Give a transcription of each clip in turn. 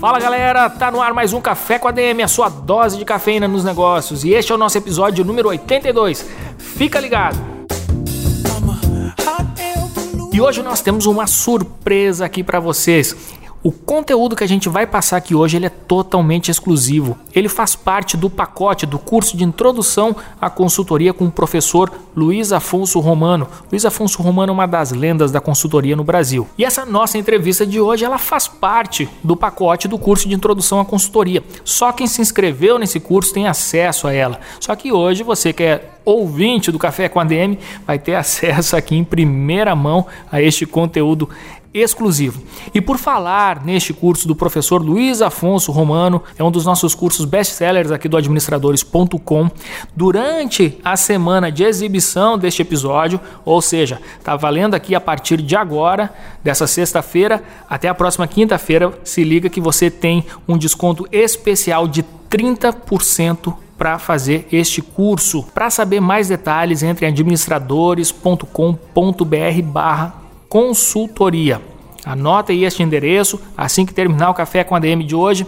Fala galera, tá no ar mais um Café com ADM, a sua dose de cafeína nos negócios. E este é o nosso episódio número 82. Fica ligado! E hoje nós temos uma surpresa aqui para vocês. O conteúdo que a gente vai passar aqui hoje ele é totalmente exclusivo. Ele faz parte do pacote do curso de introdução à consultoria com o professor Luiz Afonso Romano. Luiz Afonso Romano é uma das lendas da consultoria no Brasil. E essa nossa entrevista de hoje ela faz parte do pacote do curso de introdução à consultoria. Só quem se inscreveu nesse curso tem acesso a ela. Só que hoje você quer ouvinte do Café com a DM vai ter acesso aqui em primeira mão a este conteúdo exclusivo. E por falar neste curso do professor Luiz Afonso Romano, é um dos nossos cursos best-sellers aqui do administradores.com. Durante a semana de exibição deste episódio, ou seja, tá valendo aqui a partir de agora, dessa sexta-feira até a próxima quinta-feira, se liga que você tem um desconto especial de 30% para fazer este curso. Para saber mais detalhes, entre em administradores.com.br/barra consultoria. Anota aí este endereço, assim que terminar o café com a DM de hoje,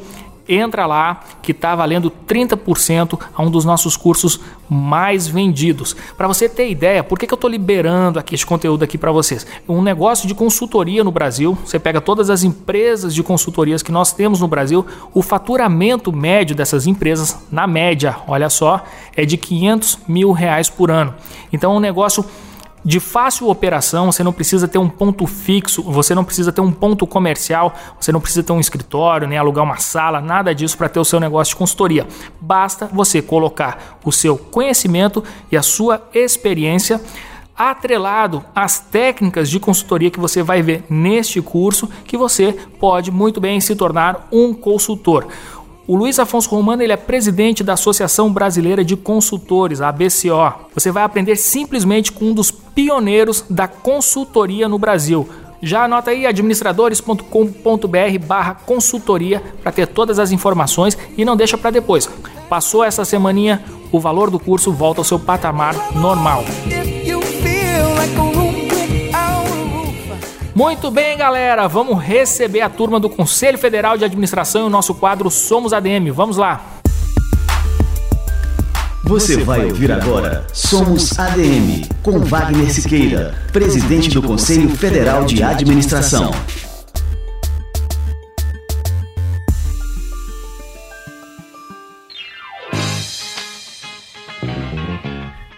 entra lá que está valendo 30% a um dos nossos cursos mais vendidos. Para você ter ideia, por que, que eu estou liberando aqui este conteúdo aqui para vocês? Um negócio de consultoria no Brasil, você pega todas as empresas de consultorias que nós temos no Brasil, o faturamento médio dessas empresas, na média, olha só, é de 500 mil reais por ano. Então é um negócio de fácil operação, você não precisa ter um ponto fixo, você não precisa ter um ponto comercial, você não precisa ter um escritório, nem alugar uma sala, nada disso para ter o seu negócio de consultoria. Basta você colocar o seu conhecimento e a sua experiência atrelado às técnicas de consultoria que você vai ver neste curso, que você pode muito bem se tornar um consultor. O Luiz Afonso Romano ele é presidente da Associação Brasileira de Consultores, a ABCO. Você vai aprender simplesmente com um dos pioneiros da consultoria no Brasil. Já anota aí administradores.com.br barra consultoria para ter todas as informações e não deixa para depois. Passou essa semaninha, o valor do curso volta ao seu patamar normal. Muito bem, galera, vamos receber a turma do Conselho Federal de Administração e o nosso quadro Somos ADM. Vamos lá. Você vai ouvir agora Somos ADM, com Wagner Siqueira, presidente do Conselho Federal de Administração.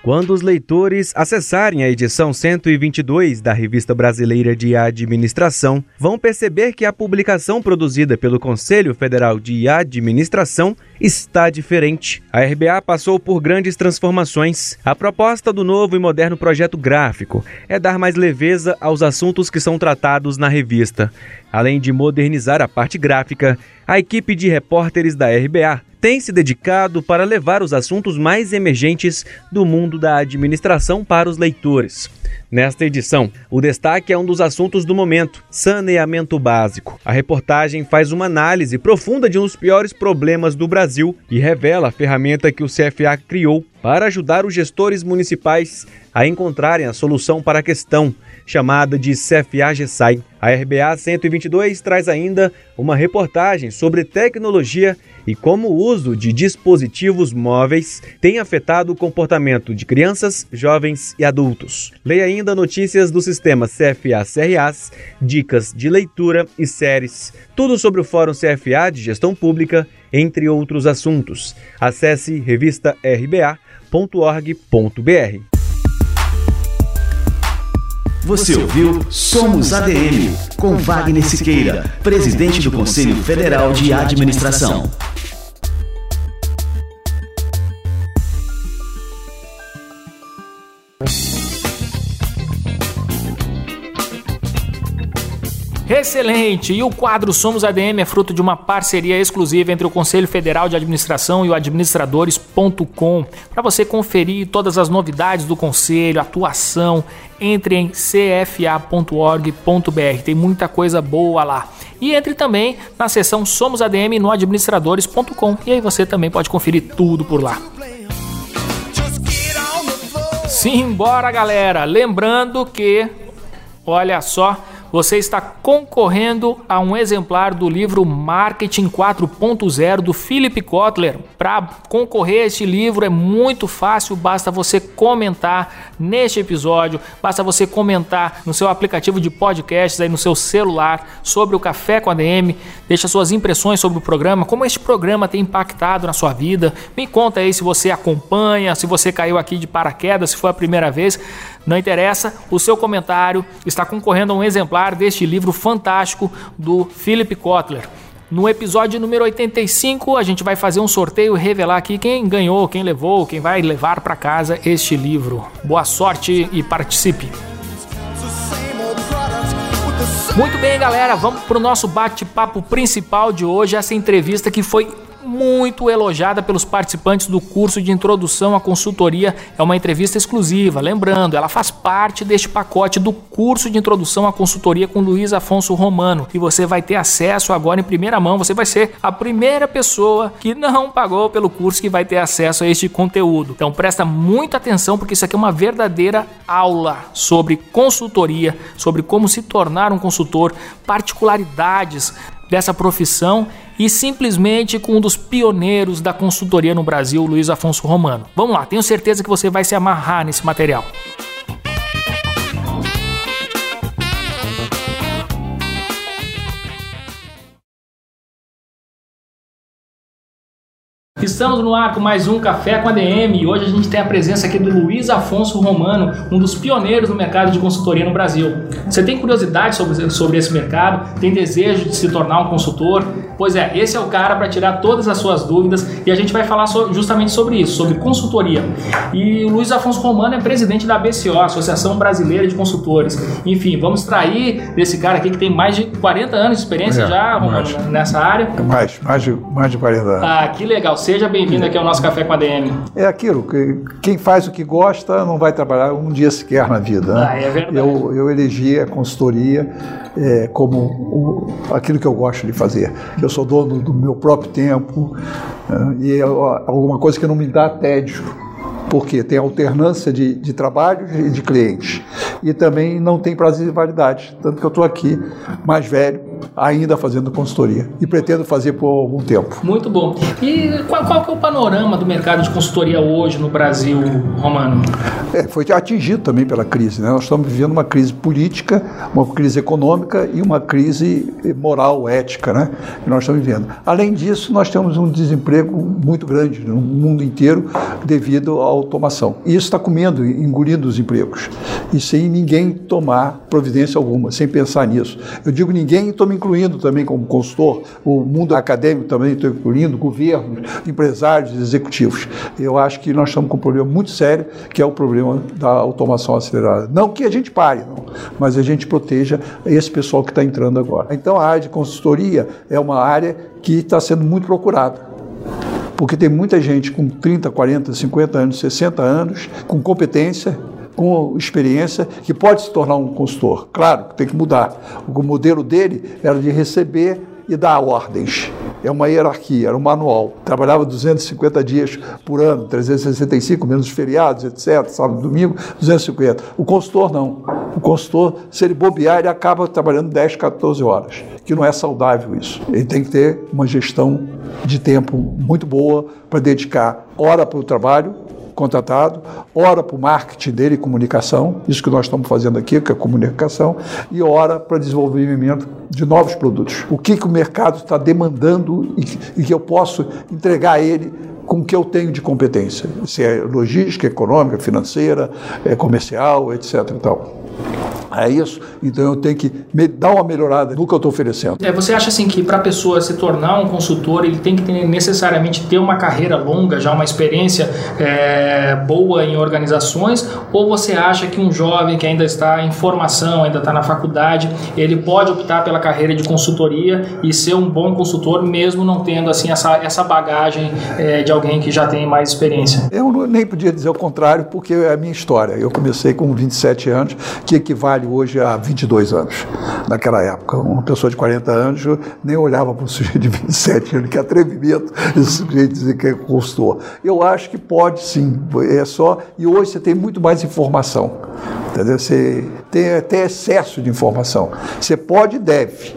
Quando os leitores acessarem a edição 122 da Revista Brasileira de Administração, vão perceber que a publicação produzida pelo Conselho Federal de Administração está diferente. A RBA passou por grandes transformações. A proposta do novo e moderno projeto gráfico é dar mais leveza aos assuntos que são tratados na revista. Além de modernizar a parte gráfica, a equipe de repórteres da RBA tem se dedicado para levar os assuntos mais emergentes do mundo da administração para os leitores. Nesta edição, o destaque é um dos assuntos do momento: saneamento básico. A reportagem faz uma análise profunda de um dos piores problemas do Brasil e revela a ferramenta que o CFA criou para ajudar os gestores municipais a encontrarem a solução para a questão, chamada de CFA GESAI. A RBA 122 traz ainda uma reportagem sobre tecnologia e como o uso de dispositivos móveis tem afetado o comportamento de crianças, jovens e adultos. Leia ainda notícias do sistema CFA-CRAs, dicas de leitura e séries, tudo sobre o Fórum CFA de Gestão Pública, entre outros assuntos. Acesse revistarba.org.br. Você ouviu Somos ADM, com Wagner Siqueira, presidente do Conselho Federal de Administração. Excelente! E o quadro Somos ADM é fruto de uma parceria exclusiva entre o Conselho Federal de Administração e o administradores.com. Para você conferir todas as novidades do conselho, atuação, entre em cfa.org.br. Tem muita coisa boa lá. E entre também na seção Somos ADM no administradores.com. E aí você também pode conferir tudo por lá. Simbora, galera! Lembrando que, olha só, você está concorrendo a um exemplar do livro Marketing 4.0 do Philip Kotler. Para concorrer a este livro é muito fácil, basta você comentar neste episódio, basta você comentar no seu aplicativo de podcasts aí no seu celular sobre o Café com a DM, deixa suas impressões sobre o programa, como este programa tem impactado na sua vida. Me conta aí se você acompanha, se você caiu aqui de paraquedas, se foi a primeira vez. Não interessa, o seu comentário está concorrendo a um exemplar deste livro fantástico do Philip Kotler. No episódio número 85, a gente vai fazer um sorteio e revelar aqui quem ganhou, quem levou, quem vai levar para casa este livro. Boa sorte e participe! Muito bem, galera, vamos para o nosso bate-papo principal de hoje. Essa entrevista que foi muito elogiada pelos participantes do curso de introdução à consultoria. É uma entrevista exclusiva. Lembrando, ela faz parte deste pacote do curso de introdução à consultoria com Luiz Afonso Romano. E você vai ter acesso agora em primeira mão. Você vai ser a primeira pessoa que não pagou pelo curso que vai ter acesso a este conteúdo. Então presta muita atenção porque isso aqui é uma verdadeira aula sobre consultoria, sobre como se tornar um consultor, particularidades dessa profissão e simplesmente com um dos pioneiros da consultoria no Brasil, Luiz Afonso Romano. Vamos lá, tenho certeza que você vai se amarrar nesse material. Estamos no ar com mais um Café com a DM e hoje a gente tem a presença aqui do Luiz Afonso Romano, um dos pioneiros no mercado de consultoria no Brasil. Você tem curiosidade sobre, sobre esse mercado? Tem desejo de se tornar um consultor? Pois é, esse é o cara para tirar todas as suas dúvidas e a gente vai falar justamente sobre isso, sobre consultoria. E o Luiz Afonso Romano é presidente da BCO, Associação Brasileira de Consultores. Enfim, vamos extrair desse cara aqui que tem mais de 40 anos de experiência é, já, Romano, mais, nessa área. Mais, mais de, mais de 40 anos. Ah, que legal. Seja bem-vindo aqui ao nosso Café com a DM. É aquilo, que quem faz o que gosta não vai trabalhar um dia sequer na vida. Né? Ah, é verdade. Eu, eu elegi a consultoria é, como o, aquilo que eu gosto de fazer. Eu sou dono do meu próprio tempo é, e é alguma coisa que não me dá tédio porque tem alternância de, de trabalho e de clientes. E também não tem prazo de validade. Tanto que eu estou aqui, mais velho, ainda fazendo consultoria. E pretendo fazer por algum tempo. Muito bom. E qual, qual é o panorama do mercado de consultoria hoje no Brasil, Romano? É, foi atingido também pela crise. Né? Nós estamos vivendo uma crise política, uma crise econômica e uma crise moral, ética, né? que nós estamos vivendo. Além disso, nós temos um desemprego muito grande no mundo inteiro devido à automação. E isso está comendo, engolindo os empregos. E sem ninguém tomar providência alguma, sem pensar nisso. Eu digo ninguém, estou me incluindo também como consultor, o mundo acadêmico também estou incluindo, governos, empresários, executivos. Eu acho que nós estamos com um problema muito sério, que é o problema da automação acelerada. Não que a gente pare, não, mas a gente proteja esse pessoal que está entrando agora. Então a área de consultoria é uma área que está sendo muito procurada porque tem muita gente com 30, 40, 50 anos, 60 anos, com competência, com experiência, que pode se tornar um consultor. Claro tem que mudar. O modelo dele era de receber e dar ordens. É uma hierarquia, era um manual. Trabalhava 250 dias por ano, 365, menos feriados, etc., sábado domingo, 250. O consultor não. O consultor, se ele bobear, ele acaba trabalhando 10, 14 horas, que não é saudável isso. Ele tem que ter uma gestão de tempo muito boa para dedicar hora para o trabalho, contratado, ora para o marketing dele, comunicação, isso que nós estamos fazendo aqui, que é comunicação, e ora para desenvolvimento de novos produtos. O que, que o mercado está demandando e, e que eu posso entregar a ele com o que eu tenho de competência, se é logística, econômica, financeira, é comercial, etc. E tal. É isso? Então eu tenho que me dar uma melhorada no que eu estou oferecendo. É, você acha assim que para a pessoa se tornar um consultor, ele tem que ter, necessariamente ter uma carreira longa, já uma experiência é, boa em organizações? Ou você acha que um jovem que ainda está em formação, ainda está na faculdade, ele pode optar pela carreira de consultoria e ser um bom consultor, mesmo não tendo assim essa, essa bagagem é, de alguém que já tem mais experiência? Eu nem podia dizer o contrário, porque é a minha história. Eu comecei com 27 anos, que equivale hoje a 22 anos, naquela época. Uma pessoa de 40 anos nem olhava para um sujeito de 27 anos, que atrevimento esse sujeito dizer que é consultor. Eu acho que pode sim, é só. E hoje você tem muito mais informação, entendeu? Você tem até excesso de informação. Você pode e deve.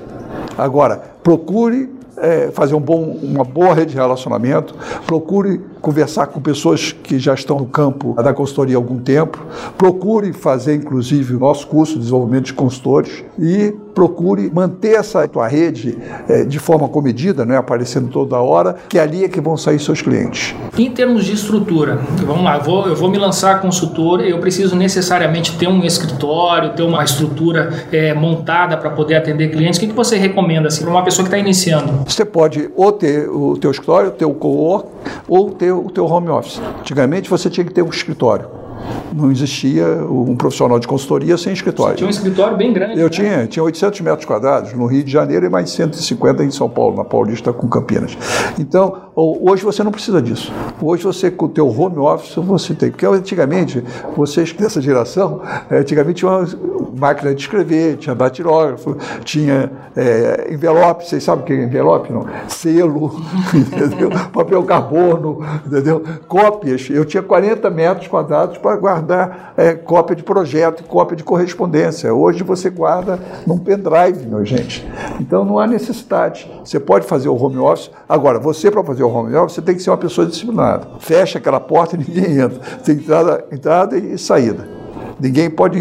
Agora, procure é, fazer um bom, uma boa rede de relacionamento, procure conversar com pessoas que já estão no campo da consultoria há algum tempo, procure fazer, inclusive, o nosso curso de desenvolvimento de consultores e procure manter essa tua rede é, de forma comedida, não é aparecendo toda hora, que ali é que vão sair seus clientes. Em termos de estrutura, vamos lá, eu vou, eu vou me lançar consultor, eu preciso necessariamente ter um escritório, ter uma estrutura é, montada para poder atender clientes. O que, que você recomenda assim, para uma pessoa que está iniciando? Você pode ou ter o teu escritório, o co-work, ou ter o teu home office. Antigamente você tinha que ter um escritório não existia um profissional de consultoria sem escritório. Você tinha um escritório bem grande. Eu né? tinha, tinha 800 metros quadrados no Rio de Janeiro e mais 150 em São Paulo, na Paulista com Campinas. Então, hoje você não precisa disso. Hoje você, com o teu home office, você tem. Porque antigamente, vocês dessa geração, eh, antigamente tinha uma máquina de escrever, tinha datilógrafo, tinha é, envelope, vocês sabem o que é envelope? Não? Selo, entendeu? papel carbono, entendeu? Cópias. Eu tinha 40 metros quadrados para guardar é, cópia de projeto, cópia de correspondência. Hoje você guarda num pendrive, meu gente. Então não há necessidade. Você pode fazer o home office. Agora, você para fazer o home office, você tem que ser uma pessoa disciplinada. Fecha aquela porta e ninguém entra. Tem entrada, entrada e saída. Ninguém pode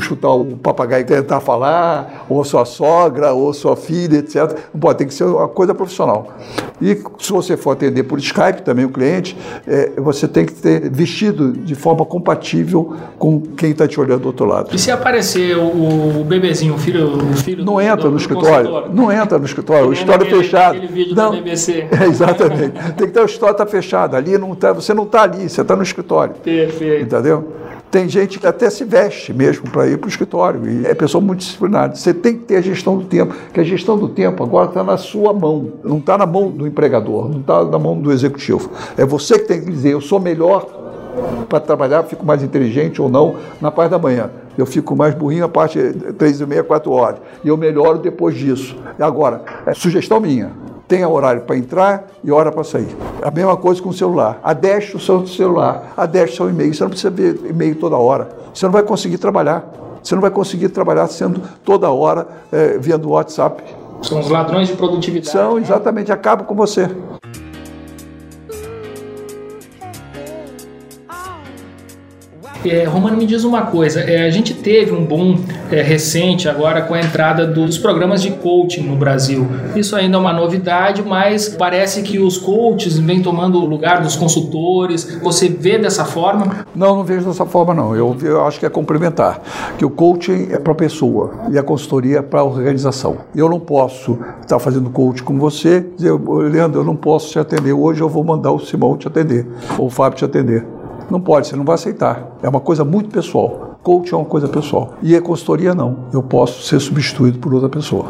chutar o papagaio e tentar falar, ou sua sogra, ou sua filha, etc. Não pode, tem que ser uma coisa profissional. E se você for atender por Skype também o cliente, é, você tem que ter vestido de forma compatível com quem está te olhando do outro lado. E se aparecer o, o bebezinho, o filho, o filho não do, entra do, no escritório, não entra no escritório, o escritório é fechado. vídeo não, BBC. É, exatamente. tem que ter o escritório está fechado ali, não tá, você não está ali, você está no escritório. Perfeito. Entendeu? Tem gente que até se veste mesmo para ir para o escritório e é pessoa muito disciplinada. Você tem que ter a gestão do tempo, que a gestão do tempo agora está na sua mão, não está na mão do empregador, não está na mão do executivo. É você que tem que dizer: eu sou melhor para trabalhar, fico mais inteligente ou não na parte da manhã. Eu fico mais burrinho a parte três e meia, quatro horas. E eu melhoro depois disso. Agora, é sugestão minha tenha horário para entrar e hora para sair. A mesma coisa com o celular. Adeste o seu celular, adeste o seu e-mail. Você não precisa ver e-mail toda hora. Você não vai conseguir trabalhar. Você não vai conseguir trabalhar sendo toda hora é, vendo o WhatsApp. São os ladrões de produtividade. São, né? exatamente, acabam com você. É, Romano, me diz uma coisa: é, a gente teve um boom é, recente agora com a entrada dos programas de coaching no Brasil. Isso ainda é uma novidade, mas parece que os coaches vêm tomando o lugar dos consultores. Você vê dessa forma? Não, não vejo dessa forma, não. Eu, eu acho que é complementar. Que o coaching é para a pessoa e a consultoria é para a organização. Eu não posso estar fazendo coaching com você, dizer, Leandro, eu não posso te atender hoje, eu vou mandar o Simão te atender, ou o Fábio te atender. Não pode, você não vai aceitar. É uma coisa muito pessoal. Coach é uma coisa pessoal. E a consultoria não. Eu posso ser substituído por outra pessoa.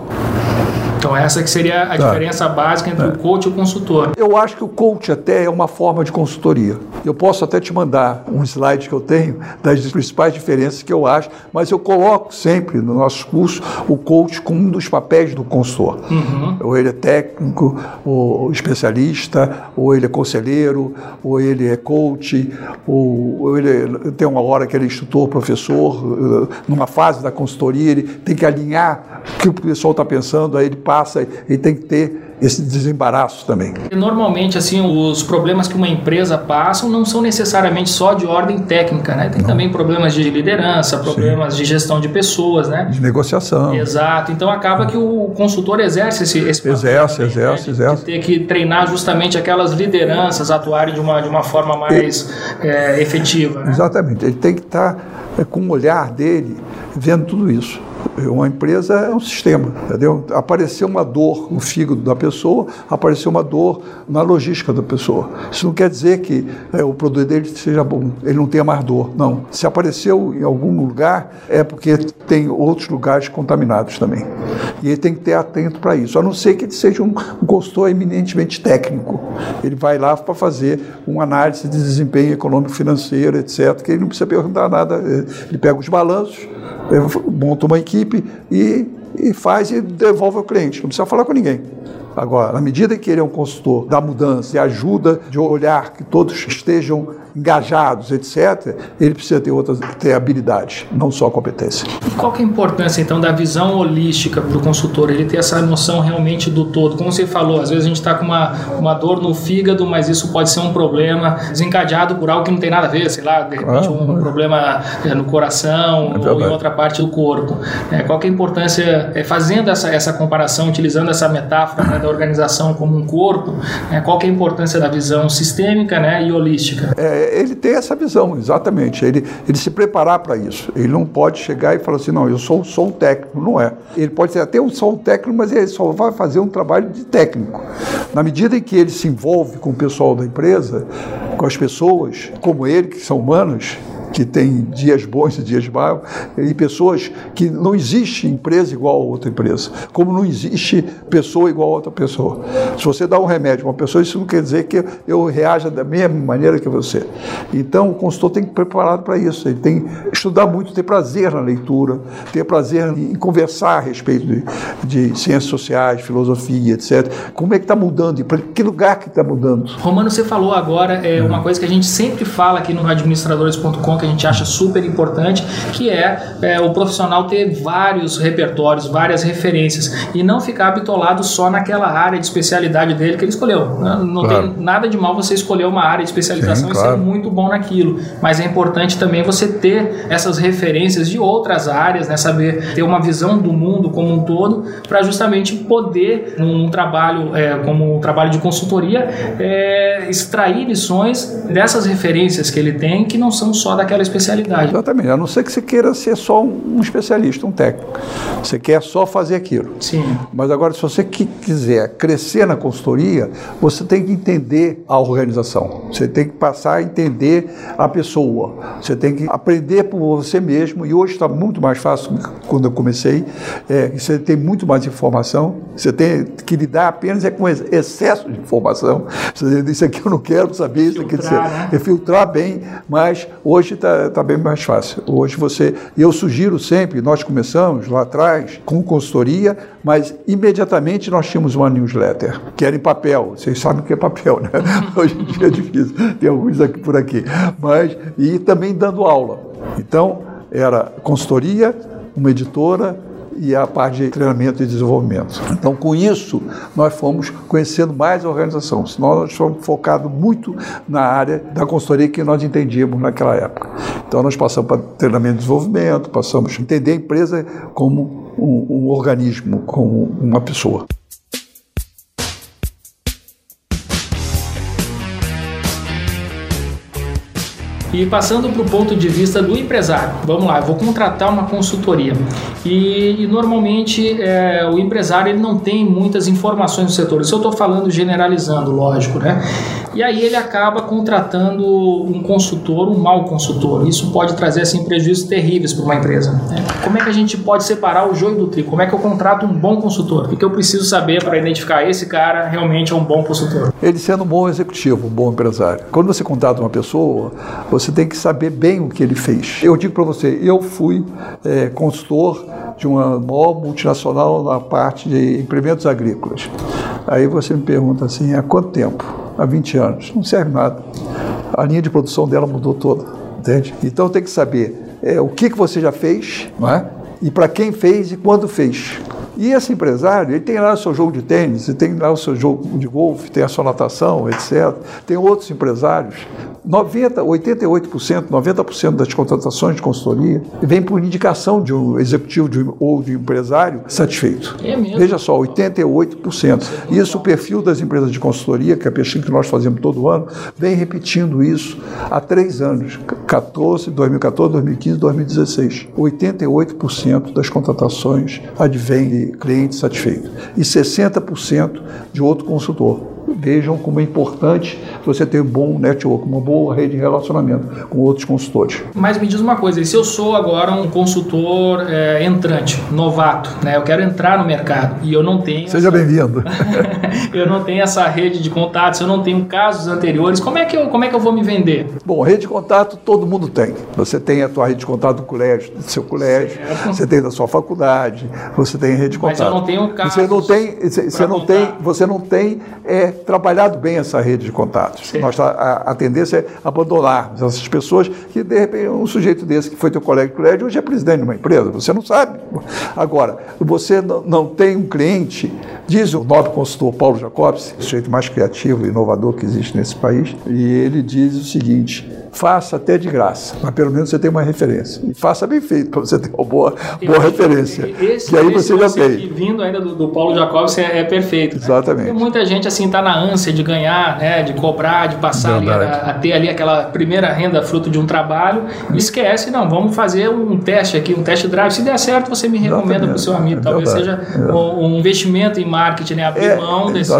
Então essa que seria a tá. diferença básica entre é. o coach e o consultor. Eu acho que o coach até é uma forma de consultoria. Eu posso até te mandar um slide que eu tenho das principais diferenças que eu acho, mas eu coloco sempre no nosso curso o coach como um dos papéis do consultor. Uhum. Ou ele é técnico, ou especialista, ou ele é conselheiro, ou ele é coach, ou, ou ele tem uma hora que ele é instrutor, professor, eh, numa fase da consultoria, ele tem que alinhar o que o pessoal está pensando, aí ele passa e tem que ter esse desembaraço também. Normalmente, assim, os problemas que uma empresa passa não são necessariamente só de ordem técnica, né? Tem não. também problemas de liderança, problemas Sim. de gestão de pessoas, né? De negociação. Exato. Então acaba que o consultor exerce esse, esse papel. Exerce, também, exerce, né? exerce. ter que treinar justamente aquelas lideranças atuarem de uma, de uma forma mais é, efetiva. Né? Exatamente. Ele tem que estar é, com o olhar dele vendo tudo isso. Uma empresa é um sistema, entendeu? Apareceu uma dor no fígado da pessoa, apareceu uma dor na logística da pessoa. Isso não quer dizer que é, o produto dele seja bom, ele não tenha mais dor. Não. Se apareceu em algum lugar, é porque tem outros lugares contaminados também. E ele tem que ter atento para isso, a não ser que ele seja um, um consultor eminentemente técnico. Ele vai lá para fazer uma análise de desempenho econômico, financeiro, etc., que ele não precisa perguntar nada. Ele pega os balanços, monta uma equipe e, e faz e devolve ao cliente. Não precisa falar com ninguém. Agora, na medida que ele é um consultor da mudança e ajuda de olhar que todos estejam engajados, etc., ele precisa ter outras ter habilidades, não só competência. E qual é a importância, então, da visão holística do consultor? Ele ter essa noção realmente do todo. Como você falou, às vezes a gente está com uma, uma dor no fígado, mas isso pode ser um problema desencadeado por algo que não tem nada a ver, sei lá, de repente ah, um problema é, no coração é ou em outra parte do corpo. É, qual é a importância, é, fazendo essa, essa comparação, utilizando essa metáfora né, da organização como um corpo, né, qual é a importância da visão sistêmica né, e holística? É, ele ter essa visão, exatamente. Ele, ele se preparar para isso. Ele não pode chegar e falar assim, não, eu sou só um técnico. Não é. Ele pode ser até um, só um técnico, mas ele só vai fazer um trabalho de técnico. Na medida em que ele se envolve com o pessoal da empresa, com as pessoas, como ele, que são humanos, que tem dias bons e dias maus, e pessoas que não existe empresa igual a outra empresa, como não existe pessoa igual a outra pessoa. Se você dá um remédio a uma pessoa, isso não quer dizer que eu reaja da mesma maneira que você. Então, o consultor tem que estar preparado para isso, ele tem que estudar muito, ter prazer na leitura, ter prazer em conversar a respeito de, de ciências sociais, filosofia, etc. Como é que está mudando e para que lugar que está mudando? Romano, você falou agora é uma coisa que a gente sempre fala aqui no administradores.com que a gente acha super importante, que é, é, o profissional ter vários repertórios, várias referências e não ficar bitolado só naquela área de especialidade dele que ele escolheu. Não, não claro. tem nada de mal você escolher uma área de especialização Sim, claro. e ser muito bom naquilo, mas é importante também você ter essas referências de outras áreas, né, saber ter uma visão do mundo como um todo para justamente poder, num trabalho é, como um trabalho de consultoria, é, extrair lições dessas referências que ele tem que não são só daquela aquela especialidade. Exatamente, a não ser que você queira ser só um especialista, um técnico. Você quer só fazer aquilo. Sim. Mas agora, se você quiser crescer na consultoria, você tem que entender a organização. Você tem que passar a entender a pessoa. Você tem que aprender por você mesmo. E hoje está muito mais fácil quando eu comecei. É, você tem muito mais informação. Você tem que lidar apenas é com excesso de informação. Você diz, isso aqui eu não quero saber, isso aqui filtrar, né? filtrar bem. Mas hoje está tá bem mais fácil. Hoje você. Eu sugiro sempre, nós começamos lá atrás com consultoria, mas imediatamente nós tínhamos uma newsletter, que era em papel. Vocês sabem o que é papel, né? Hoje em dia é difícil, tem alguns aqui por aqui. Mas, e também dando aula. Então, era consultoria, uma editora, e a parte de treinamento e desenvolvimento. Então, com isso, nós fomos conhecendo mais a organização. Senão, nós fomos focados muito na área da consultoria que nós entendíamos naquela época. Então, nós passamos para treinamento e desenvolvimento, passamos a entender a empresa como um, um organismo, como uma pessoa. E passando para o ponto de vista do empresário, vamos lá, eu vou contratar uma consultoria e, e normalmente é, o empresário ele não tem muitas informações do setor. Isso eu estou falando generalizando, lógico, né? E aí ele acaba contratando um consultor, um mau consultor. Isso pode trazer assim prejuízos terríveis para uma empresa. Né? Como é que a gente pode separar o joio do trigo? Como é que eu contrato um bom consultor? O que eu preciso saber para identificar esse cara realmente é um bom consultor? Ele sendo um bom executivo, um bom empresário. Quando você contrata uma pessoa, você tem que saber bem o que ele fez. Eu digo para você, eu fui é, consultor de uma maior multinacional na parte de implementos agrícolas. Aí você me pergunta assim, há quanto tempo? Há 20 anos. Não serve nada. A linha de produção dela mudou toda, entende? Então tem que saber é, o que, que você já fez, não é? E para quem fez e quando fez. E esse empresário, ele tem lá o seu jogo de tênis, ele tem lá o seu jogo de golfe, tem a sua natação, etc. Tem outros empresários 90, 88%, 90% das contratações de consultoria vem por indicação de um executivo de ou de um empresário satisfeito. É mesmo? Veja só, 88%. Isso o perfil das empresas de consultoria, que é a pesquisa que nós fazemos todo ano, vem repetindo isso há três anos, 14, 2014, 2015, 2016. 88% das contratações advém cliente satisfeito. E 60% de outro consultor vejam como é importante você ter um bom network, uma boa rede de relacionamento com outros consultores. Mas me diz uma coisa, e se eu sou agora um consultor é, entrante, novato, né? Eu quero entrar no mercado e eu não tenho. Seja essa... bem-vindo. eu não tenho essa rede de contatos, eu não tenho casos anteriores. Como é que eu, como é que eu vou me vender? Bom, rede de contato todo mundo tem. Você tem a tua rede de contato do colégio, do seu colégio, certo. você tem da sua faculdade, você tem rede de contato. Mas eu não tenho casos. Você não tem, você não tem, você não tem é, trabalhado bem essa rede de contatos. Nós, tá, a, a, tendência é abandonar essas pessoas que, de repente, um sujeito desse que foi teu colega de colégio hoje é presidente de uma empresa, você não sabe. Agora, você não tem um cliente, diz o nobre consultor Paulo Jacobs, o sujeito mais criativo e inovador que existe nesse país, e ele diz o seguinte: faça até de graça, mas pelo menos você tem uma referência. E faça bem feito para você ter uma boa, boa referência. Esse, que aí você já tem. Vindo ainda do, do Paulo Jacobs é, é perfeito. Né? Exatamente. Porque muita gente assim está na ânsia de ganhar, né, de cobrar, de passar ali, a, a, ter ali aquela primeira renda fruto de um trabalho esquece, não, vamos fazer um teste aqui, um teste drive. Se der certo, você me recomenda para o seu amigo. É Talvez seja é. um investimento em marketing, né, abrir é, mão desse,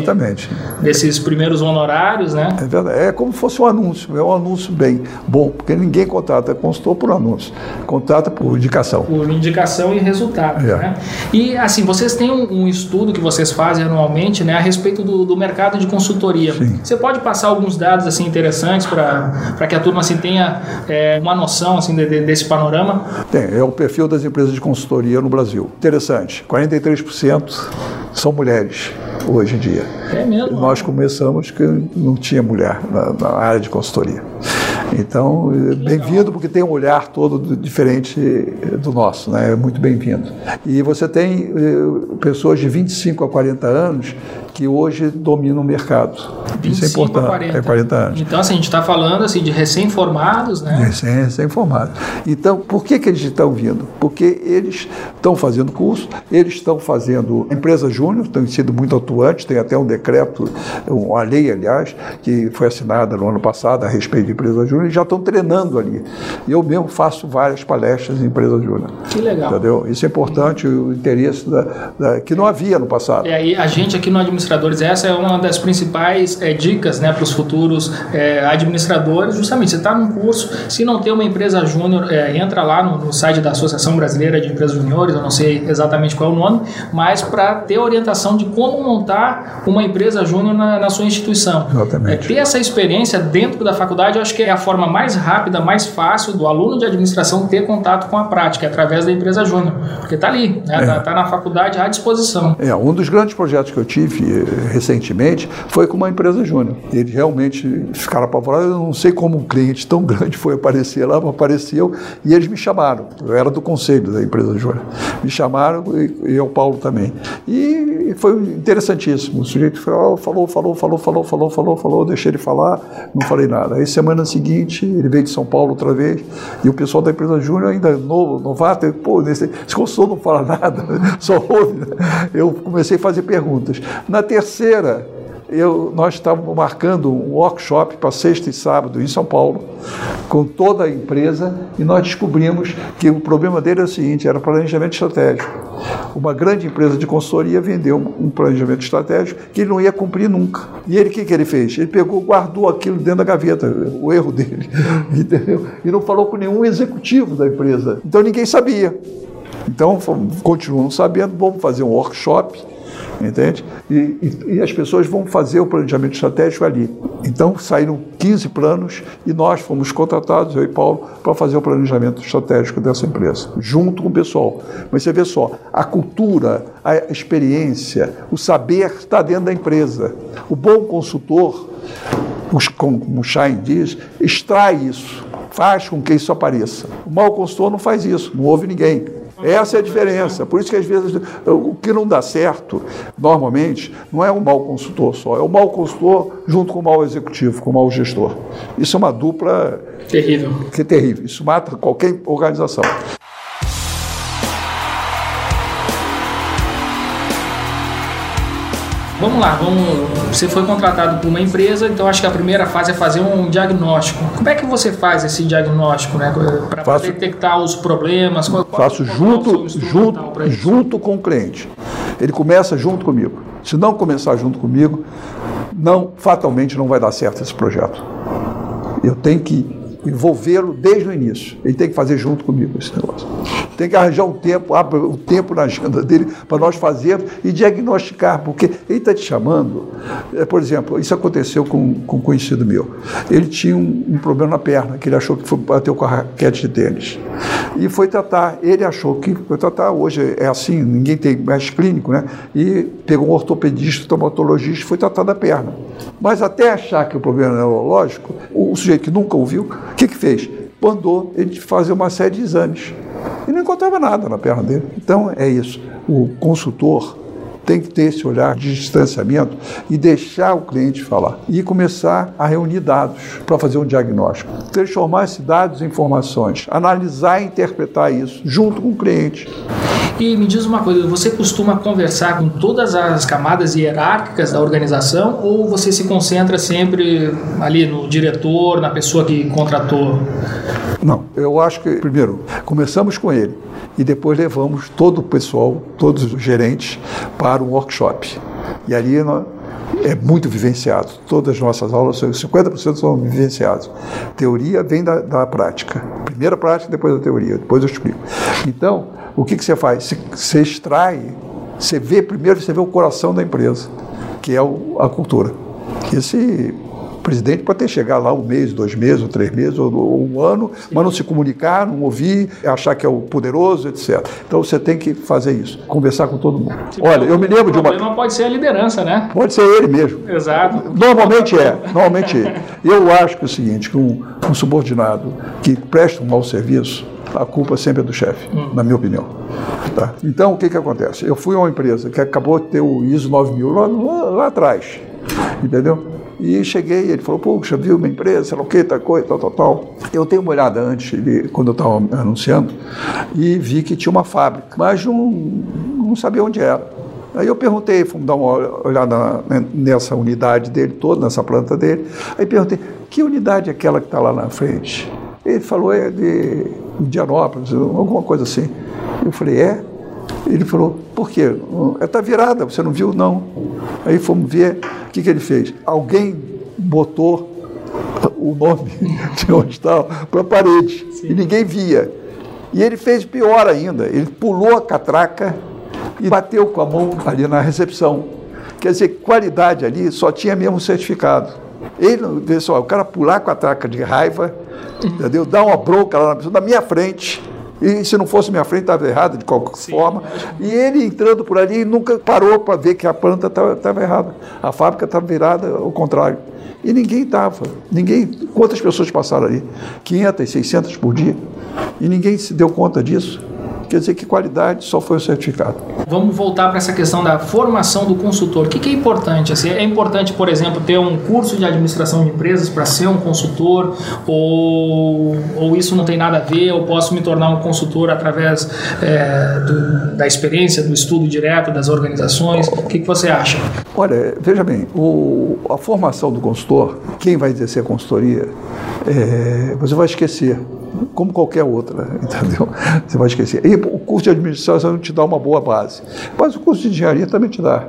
desses primeiros honorários, né? É verdade. É como se fosse um anúncio, é um anúncio bem bom, porque ninguém contrata consultor por anúncio, contrata por indicação. Por indicação e resultado. É. Né? E assim, vocês têm um, um, estudo que vocês fazem anualmente né, a respeito do, do mercado de consultoria. Sim. Você pode passar alguns dados assim interessantes para que a turma assim, tenha é, uma noção assim, de, de, desse panorama? Tem, é o perfil das empresas de consultoria no Brasil. Interessante, 43% são mulheres hoje em dia. É mesmo? Nós começamos que não tinha mulher na, na área de consultoria. Então, bem-vindo, porque tem um olhar todo diferente do nosso, né? é muito bem-vindo. E você tem eh, pessoas de 25 a 40 anos que hoje dominam o mercado. Isso é importante. 40. É 40 anos. Então, assim, a gente está falando assim, de recém-formados, né? Recém, recém-formados. Então, por que, que eles estão vindo? Porque eles estão fazendo curso, eles estão fazendo empresa júnior, têm sido muito atuantes, tem até um decreto, uma lei, aliás, que foi assinada no ano passado a respeito de empresa júnior, e já estão treinando ali. Eu mesmo faço várias palestras em empresa júnior. Que legal. Entendeu? Isso é importante, o interesse da, da, que não havia no passado. E aí, a gente aqui no Administradores, essa é uma das principais é, dicas né, para os futuros é, administradores, justamente, você está num curso, se não tem uma empresa júnior, é, entra lá no, no, site da Associação Brasileira de Empresas Júniores, eu não sei exatamente qual é o nome, mas para ter orientação de como montar uma empresa júnior na, na, sua instituição. Exatamente. ter essa experiência dentro da faculdade, eu acho que é a forma mais rápida, mais fácil do aluno de administração ter contato com a prática, através da empresa júnior, porque está ali, está né, tá, tá na faculdade à disposição. É, um dos grandes projetos que eu tive recentemente foi com uma empresa júnior. Eles realmente ficaram apavorados. Eu não sei como um cliente tão grande foi aparecer lá, mas apareceu e eles me chamaram. Eu era do conselho da empresa júnior. Me chamaram e, e o Paulo também. E foi interessantíssimo. O sujeito falou, falou, falou, falou, falou, falou, falou, falou. Deixei ele falar, não falei nada. Aí semana seguinte ele veio de São Paulo outra vez e o pessoal da empresa júnior ainda novo, novato, pô, nesse, esse consultor não fala nada, só ouve. Né? Eu comecei a fazer perguntas. Na terceira, eu, nós estávamos marcando um workshop para sexta e sábado em São Paulo, com toda a empresa, e nós descobrimos que o problema dele era o seguinte: era planejamento estratégico. Uma grande empresa de consultoria vendeu um planejamento estratégico que ele não ia cumprir nunca. E ele, o que, que ele fez? Ele pegou, guardou aquilo dentro da gaveta, o erro dele, entendeu? E não falou com nenhum executivo da empresa. Então ninguém sabia. Então, continuam sabendo, vamos fazer um workshop entende? E, e, e, as pessoas vão fazer o planejamento estratégico ali. Então saíram 15 planos e nós fomos contratados, eu e Paulo, para fazer o planejamento estratégico dessa empresa, junto com o pessoal. Mas você vê só, a cultura, a experiência, o saber está dentro da empresa. O bom consultor, como o Schein diz, extrai isso, faz com que isso apareça. O mau consultor não faz isso, não ouve ninguém. Essa é a diferença. Por isso que às vezes o que não dá certo, normalmente, não é o mau consultor só, é o mau consultor junto com o mau executivo, com o mau gestor. Isso é uma dupla terrível. Que é terrível. Isso mata qualquer organização. Vamos lá, vamos. Você foi contratado por uma empresa, então acho que a primeira fase é fazer um diagnóstico. Como é que você faz esse diagnóstico, né? Para detectar os problemas? Qual, Faço qual, junto, junto, junto com o cliente. Ele começa junto comigo. Se não começar junto comigo, não fatalmente não vai dar certo esse projeto. Eu tenho que envolvê-lo desde o início. Ele tem que fazer junto comigo esse negócio. Tem que arranjar um tempo, abra o um tempo na agenda dele para nós fazermos e diagnosticar, porque ele está te chamando. É, por exemplo, isso aconteceu com, com um conhecido meu. Ele tinha um, um problema na perna, que ele achou que foi bater com a raquete de tênis. E foi tratar. Ele achou que foi tratar. Hoje é assim, ninguém tem mais clínico, né? E pegou um ortopedista, traumatologista e foi tratar da perna. Mas até achar que o problema era neurológico, o, o sujeito que nunca ouviu, o que, que fez? Mandou ele fazer uma série de exames. E não encontrava nada na perna dele. Então é isso. O consultor tem que ter esse olhar de distanciamento e deixar o cliente falar. E começar a reunir dados para fazer um diagnóstico. Transformar esses dados em informações, analisar e interpretar isso junto com o cliente. E me diz uma coisa, você costuma conversar com todas as camadas hierárquicas da organização ou você se concentra sempre ali no diretor, na pessoa que contratou? Não, eu acho que, primeiro, começamos com ele e depois levamos todo o pessoal, todos os gerentes, para um workshop. E ali é muito vivenciado. Todas as nossas aulas, 50% são vivenciados. Teoria vem da, da prática. Primeiro a prática, depois a teoria. Depois eu explico. Então, o que, que você faz? Você extrai, você vê primeiro, você vê o coração da empresa, que é a cultura. Esse presidente pode ter chegar lá um mês, dois meses, ou três meses, ou, ou um ano, Sim. mas não se comunicar, não ouvir, achar que é o poderoso, etc. Então você tem que fazer isso, conversar com todo mundo. Sim, Olha, eu me lembro de uma. O problema pode ser a liderança, né? Pode ser ele mesmo. Exato. Normalmente é, normalmente é. Eu acho que é o seguinte, que um, um subordinado que presta um mau serviço, a culpa sempre é do chefe, hum. na minha opinião. Tá? Então, o que, que acontece? Eu fui a uma empresa que acabou de ter o ISO 9000 lá, lá, lá atrás, entendeu? E cheguei, ele falou, poxa, viu uma empresa, sei lá o que, tal coisa, tal, tal, tal. Eu tenho uma olhada antes, quando eu estava anunciando, e vi que tinha uma fábrica, mas não, não sabia onde era. Aí eu perguntei, fomos dar uma olhada nessa unidade dele toda, nessa planta dele. Aí perguntei, que unidade é aquela que está lá na frente? Ele falou, é de Indianópolis, alguma coisa assim. Eu falei, é? Ele falou, por quê? Está virada, você não viu? Não. Aí fomos ver, o que, que ele fez? Alguém botou o nome de onde estava para a parede Sim. e ninguém via. E ele fez pior ainda, ele pulou a catraca e bateu com a mão ali na recepção. Quer dizer, qualidade ali só tinha mesmo certificado. Ele, pessoal, o cara pular com a catraca de raiva, entendeu? Dar uma bronca lá na pessoa, na minha frente, e se não fosse minha frente, estava errado de qualquer Sim, forma. E ele entrando por ali nunca parou para ver que a planta estava errada. A fábrica estava virada ao contrário. E ninguém estava. Ninguém. Quantas pessoas passaram ali? 500, 600 por dia. E ninguém se deu conta disso. Quer dizer que qualidade só foi o certificado. Vamos voltar para essa questão da formação do consultor. O que, que é importante? Assim, é importante, por exemplo, ter um curso de administração de empresas para ser um consultor? Ou, ou isso não tem nada a ver? Eu posso me tornar um consultor através é, do, da experiência, do estudo direto das organizações? O que, que você acha? Olha, veja bem, o, a formação do consultor, quem vai exercer a consultoria, é, você vai esquecer como qualquer outra, entendeu? Você vai esquecer. E o curso de administração te dá uma boa base, mas o curso de engenharia também te dá.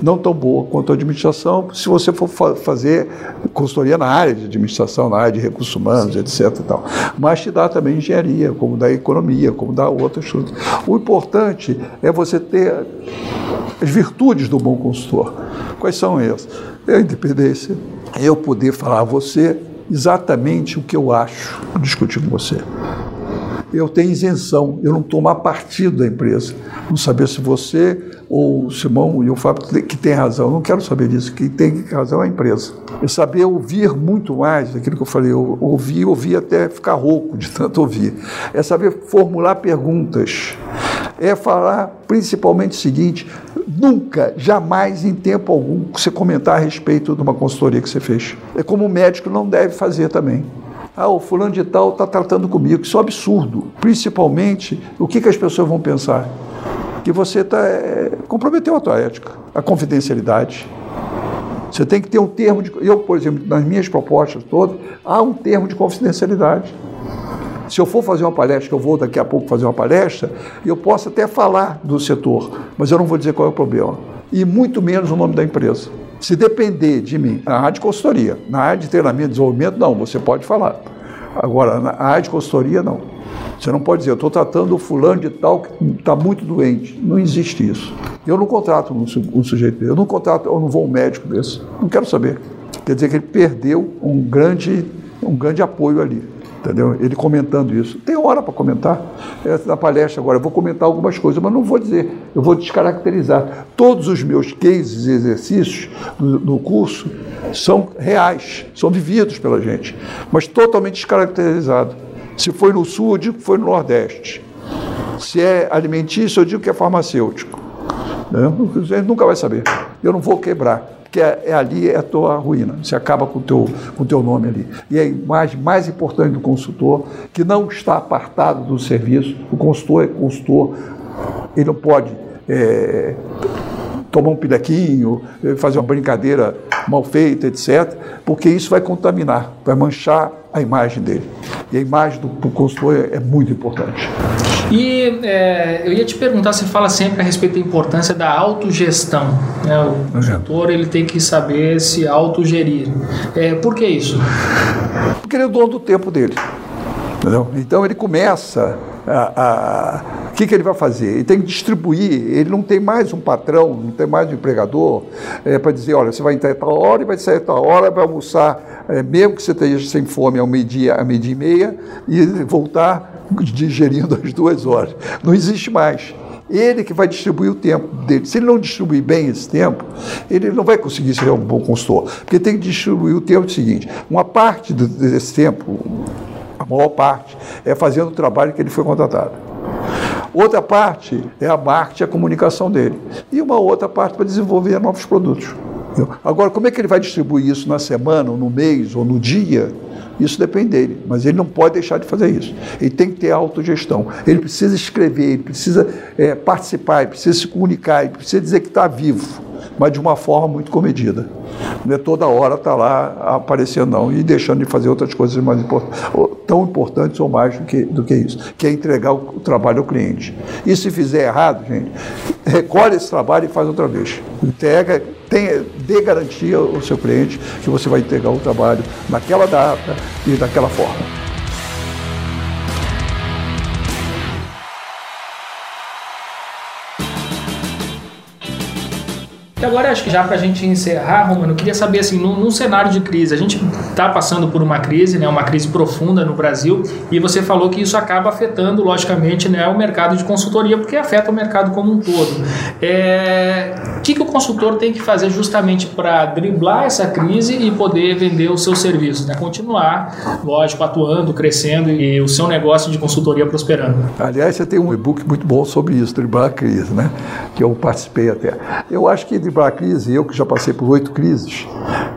Não tão boa quanto a administração, se você for fa fazer consultoria na área de administração, na área de recursos humanos, Sim. etc. E tal. Mas te dá também engenharia, como dá economia, como dá outras coisas. O importante é você ter as virtudes do bom consultor. Quais são essas? É a independência, é eu poder falar a você exatamente o que eu acho, discutir com você. eu tenho isenção, eu não tomar partido da empresa. Não saber se você ou o Simão e o Fábio que tem razão, eu não quero saber disso, quem tem razão é a empresa. É saber ouvir muito mais daquilo que eu falei, eu ouvir, ouvir até ficar rouco de tanto ouvir. É saber formular perguntas. É falar principalmente o seguinte: nunca, jamais, em tempo algum, você comentar a respeito de uma consultoria que você fez. É como o médico não deve fazer também. Ah, o fulano de tal está tratando comigo. Isso é um absurdo. Principalmente, o que, que as pessoas vão pensar? Que você tá, é, comprometeu a tua ética, a confidencialidade. Você tem que ter um termo de. Eu, por exemplo, nas minhas propostas todas, há um termo de confidencialidade. Se eu for fazer uma palestra, que eu vou daqui a pouco fazer uma palestra, eu posso até falar do setor, mas eu não vou dizer qual é o problema. E muito menos o nome da empresa. Se depender de mim, na área de consultoria, na área de treinamento e desenvolvimento, não, você pode falar. Agora, na área de consultoria, não. Você não pode dizer, eu estou tratando o fulano de tal que está muito doente. Não existe isso. Eu não contrato um, sujeito desse, eu não contrato, eu não vou um médico desse. Não quero saber. Quer dizer que ele perdeu um grande, um grande apoio ali entendeu? Ele comentando isso. Tem hora para comentar. Essa da palestra agora, eu vou comentar algumas coisas, mas não vou dizer, eu vou descaracterizar. Todos os meus cases e exercícios no, curso são reais, são vividos pela gente, mas totalmente descaracterizados. Se foi no sul, eu digo que foi no nordeste. Se é alimentício, eu digo que é farmacêutico. Né? A gente nunca vai saber. Eu não vou quebrar que é, é, ali é a tua ruína. Você acaba com teu, o teu nome ali. E a imagem mais importante do consultor, que não está apartado do serviço, o consultor é consultor, ele não pode é, tomar um pilequinho, fazer uma brincadeira mal feita, etc., porque isso vai contaminar, vai manchar a imagem dele. E a imagem do, do consultor é, é muito importante. E é, eu ia te perguntar, você fala sempre a respeito da importância da autogestão. Né? O consultor ele tem que saber se autogerir. É, por que isso? Porque ele é o dono do tempo dele. Entendeu? Então ele começa o que, que, ele vai fazer? Ele tem que distribuir, ele não tem mais um patrão, não tem mais um empregador é, para dizer, olha, você vai entrar tal hora e vai sair tal hora, vai almoçar, é, mesmo que você esteja sem fome ao meio-dia, a meio-dia e meia, e voltar digerindo as duas horas. Não existe mais. Ele que vai distribuir o tempo dele. Se ele não distribuir bem esse tempo, ele não vai conseguir ser um bom consultor. Porque tem que distribuir o tempo seguinte: uma parte desse tempo, a maior parte, é fazendo o trabalho que ele foi contratado. Outra parte é a marketing, a comunicação dele. E uma outra parte para desenvolver novos produtos. Agora, como é que ele vai distribuir isso na semana, ou no mês, ou no dia? Isso depende dele, mas ele não pode deixar de fazer isso. Ele tem que ter autogestão. Ele precisa escrever, ele precisa é, participar, ele precisa se comunicar, ele precisa dizer que está vivo, mas de uma forma muito comedida. Não é toda hora estar tá lá aparecendo, não, e deixando de fazer outras coisas mais importantes, tão importantes ou mais do que, do que isso, que é entregar o, o trabalho ao cliente. E se fizer errado, gente, recolhe esse trabalho e faz outra vez. Entrega tenha, dê garantia ao seu cliente que você vai entregar o trabalho naquela data e daquela forma. E agora acho que já para a gente encerrar, Romano, eu queria saber assim, num, num cenário de crise, a gente está passando por uma crise, né, uma crise profunda no Brasil, e você falou que isso acaba afetando, logicamente, né, o mercado de consultoria, porque afeta o mercado como um todo. É, o que, que o consultor tem que fazer justamente para driblar essa crise e poder vender os seus serviços, né? Continuar, lógico, atuando, crescendo e o seu negócio de consultoria prosperando. Aliás, você tem um e-book muito bom sobre isso, driblar a crise, né? Que eu participei até. Eu acho que driblar a crise, eu que já passei por oito crises,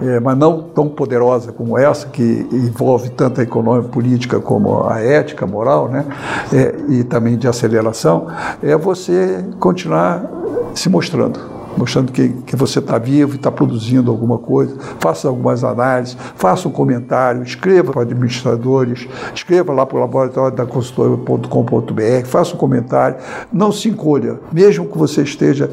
é, mas não tão poderosa como essa, que envolve tanto a econômica política como a ética, moral, né? É, e também de aceleração, é você continuar se mostrando mostrando que, que você está vivo e está produzindo alguma coisa. Faça algumas análises, faça um comentário, escreva para administradores, escreva lá para o laboratório da consultoria.com.br, faça um comentário, não se encolha, mesmo que você esteja,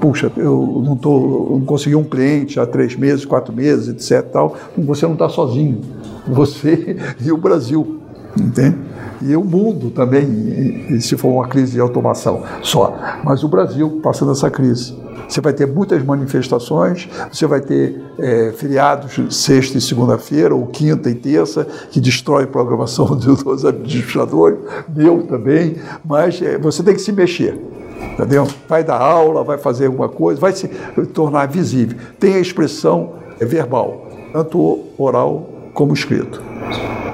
puxa, eu não, tô, não consegui um cliente há três meses, quatro meses, etc. Tal, você não está sozinho, você e o Brasil, entende? e o mundo também, se for uma crise de automação só. Mas o Brasil passando essa crise. Você vai ter muitas manifestações, você vai ter é, feriados sexta e segunda-feira, ou quinta e terça, que destrói a programação dos administradores, meu também, mas é, você tem que se mexer. Entendeu? Vai dar aula, vai fazer alguma coisa, vai se tornar visível. Tem a expressão verbal, tanto oral como escrito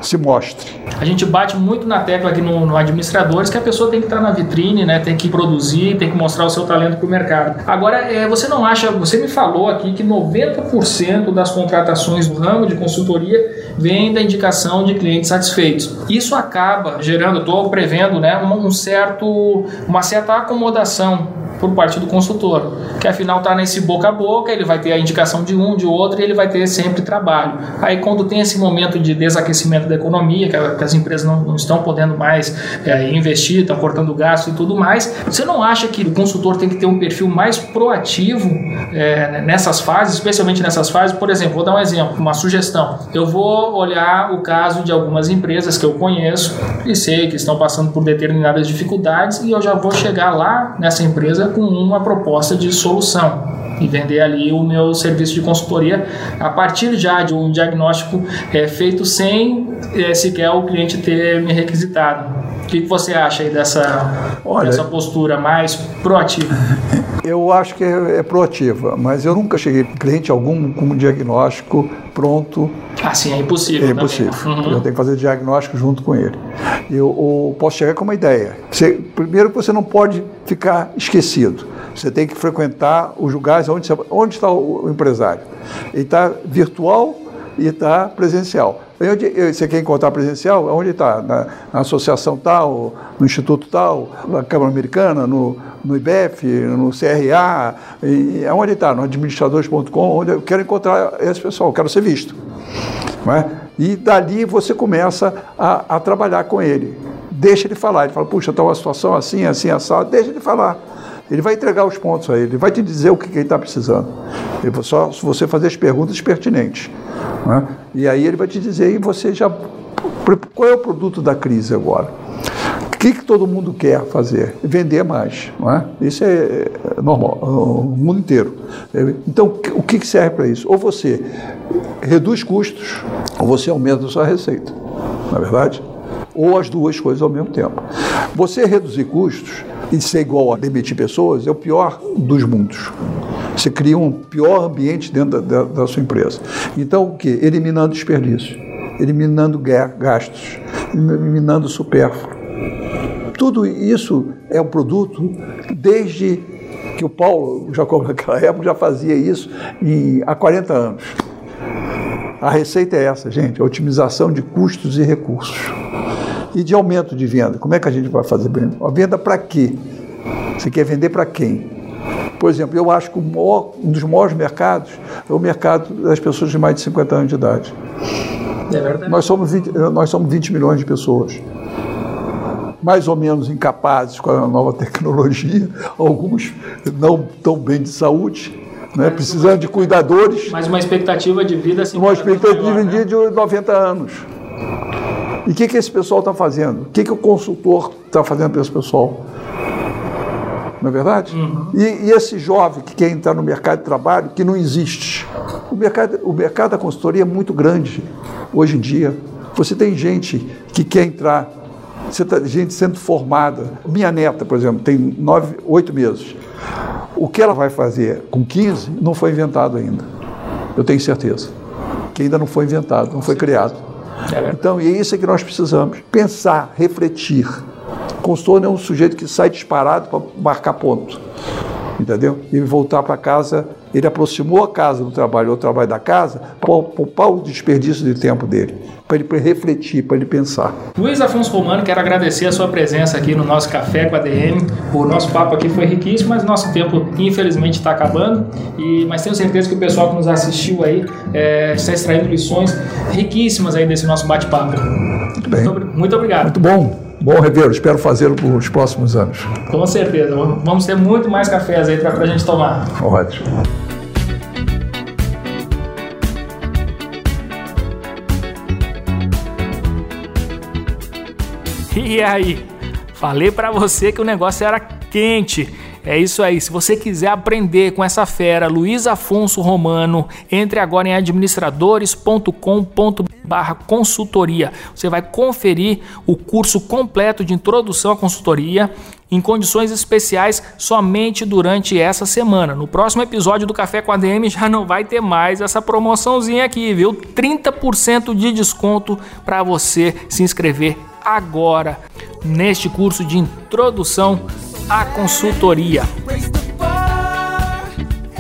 se mostre. A gente bate muito na tecla aqui no, no Administradores que a pessoa tem que estar na vitrine, né? tem que produzir, tem que mostrar o seu talento para o mercado. Agora, é, você não acha, você me falou aqui que 90% das contratações do ramo de consultoria vem da indicação de clientes satisfeitos. Isso acaba gerando, estou prevendo, né, um certo, uma certa acomodação por parte do consultor, que afinal está nesse boca a boca, ele vai ter a indicação de um, de outro e ele vai ter sempre trabalho. Aí quando tem esse momento de desaquecimento da economia, que, as empresas não, não estão podendo mais é, investir, estão cortando gasto e tudo mais, você não acha que o consultor tem que ter um perfil mais proativo é, nessas fases, especialmente nessas fases? Por exemplo, vou dar um exemplo, uma sugestão. Eu vou olhar o caso de algumas empresas que eu conheço e sei que estão passando por determinadas dificuldades e eu já vou chegar lá nessa empresa com uma proposta de solução e vender ali o meu serviço de consultoria a partir já de um diagnóstico é, feito sem é, sequer o cliente ter me requisitado. O que, que você acha aí dessa, Olha, dessa postura mais proativa? Eu acho que é, é proativa, mas eu nunca cheguei cliente algum com um diagnóstico pronto. Assim, é impossível. É impossível. Uhum. Eu tenho que fazer diagnóstico junto com ele. Eu, eu posso chegar com uma ideia. Você, primeiro, você não pode ficar esquecido. Você tem que frequentar os lugares onde, onde está o empresário. Ele está virtual e está presencial. Onde, você quer encontrar presencial? Onde está? Na, na, associação tal, no instituto tal, na Câmara Americana, no, no IBEF, no CRA, e, onde está? No administradores.com, onde eu quero encontrar esse pessoal, quero ser visto. Não é? E dali você começa a, a trabalhar com ele. Deixa ele falar. Ele fala, puxa, está uma situação assim, assim, assado. Deixa ele falar. Ele vai entregar os pontos a ele, ele vai te dizer o que, que ele está precisando. Ele, só se você fazer as perguntas pertinentes. Né? E aí ele vai te dizer, e você já. Qual é o produto da crise agora? O que, que todo mundo quer fazer? Vender mais. Não é? Isso é, é normal, o mundo inteiro. Então, o que, que serve para isso? Ou você reduz custos, ou você aumenta a sua receita. Não é verdade? Ou as duas coisas ao mesmo tempo. Você reduzir custos e ser igual a demitir pessoas é o pior dos mundos. Você cria um pior ambiente dentro da, da, da sua empresa. Então, o que? Eliminando desperdício, eliminando gastos, eliminando supérfluo. Tudo isso é um produto desde que o Paulo, o Jacob naquela época, já fazia isso em, há 40 anos. A receita é essa, gente: otimização de custos e recursos e de aumento de venda. Como é que a gente vai fazer? A venda para quê? Você quer vender para quem? Por exemplo, eu acho que maior, um dos maiores mercados é o mercado das pessoas de mais de 50 anos de idade. É verdade. Nós somos 20, nós somos 20 milhões de pessoas. Mais ou menos incapazes com a nova tecnologia, alguns não tão bem de saúde, né? precisando de cuidadores. Mas uma expectativa de vida assim. Uma expectativa maior, de vida né? de 90 anos. E o que, que esse pessoal está fazendo? O que, que o consultor está fazendo para esse pessoal? Não é verdade? Uhum. E, e, esse jovem que quer entrar no mercado de trabalho, que não existe. O mercado, o mercado da consultoria é muito grande hoje em dia. Você tem gente que quer entrar, você tá, gente sendo formada. Minha neta, por exemplo, tem nove, oito meses. O que ela vai fazer com 15 não foi inventado ainda. Eu tenho certeza. Que ainda não foi inventado, não foi criado. Então, e é isso que nós precisamos: pensar, refletir. Consultor é um sujeito que sai disparado para marcar ponto. Entendeu? E voltar para casa, ele aproximou a casa do trabalho, o trabalho da casa, para poupar o desperdício de tempo dele para ele refletir, para ele pensar. Luiz Afonso Romano, quero agradecer a sua presença aqui no nosso Café com a DM. O nosso papo aqui foi riquíssimo, mas nosso tempo infelizmente está acabando. E, mas tenho certeza que o pessoal que nos assistiu aí é, está extraindo lições riquíssimas aí desse nosso bate-papo. Muito bem. Muito, muito obrigado. Muito bom. Bom revê-lo, espero fazê-lo nos próximos anos. Com certeza, vamos ter muito mais cafés aí para a gente tomar. Ótimo. E aí? Falei para você que o negócio era quente. É isso aí. Se você quiser aprender com essa fera, Luiz Afonso Romano, entre agora em administradores.com.br consultoria. Você vai conferir o curso completo de introdução à consultoria em condições especiais somente durante essa semana. No próximo episódio do Café com a DM já não vai ter mais essa promoçãozinha aqui, viu? 30% de desconto para você se inscrever agora neste curso de introdução à consultoria.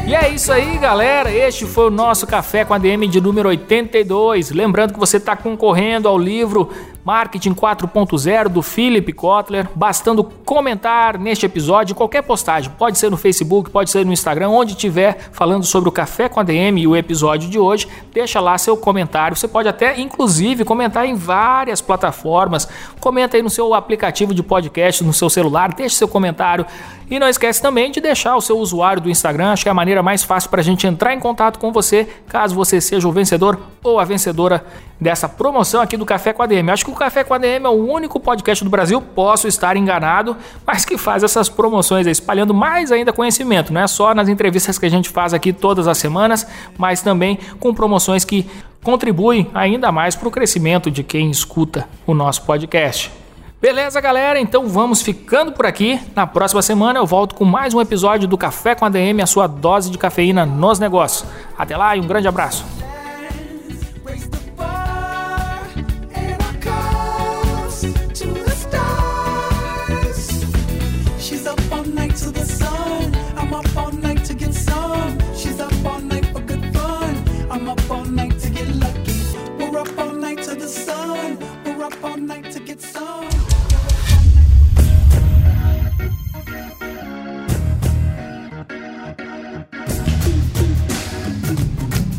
E é isso aí, galera. Este foi o nosso Café com a DM de número 82. Lembrando que você está concorrendo ao livro Marketing 4.0 do Philip Kotler. Bastando comentar neste episódio, qualquer postagem, pode ser no Facebook, pode ser no Instagram, onde tiver falando sobre o Café com a DM e o episódio de hoje, deixa lá seu comentário. Você pode até, inclusive, comentar em várias plataformas. Comenta aí no seu aplicativo de podcast, no seu celular, deixe seu comentário. E não esquece também de deixar o seu usuário do Instagram, acho que é a maneira mais fácil para a gente entrar em contato com você, caso você seja o vencedor ou a vencedora dessa promoção aqui do Café com a DM. Acho que Café com a DM é o único podcast do Brasil, posso estar enganado, mas que faz essas promoções, espalhando mais ainda conhecimento. Não é só nas entrevistas que a gente faz aqui todas as semanas, mas também com promoções que contribuem ainda mais para o crescimento de quem escuta o nosso podcast. Beleza, galera? Então vamos ficando por aqui. Na próxima semana eu volto com mais um episódio do Café com a DM, a sua dose de cafeína nos negócios. Até lá e um grande abraço.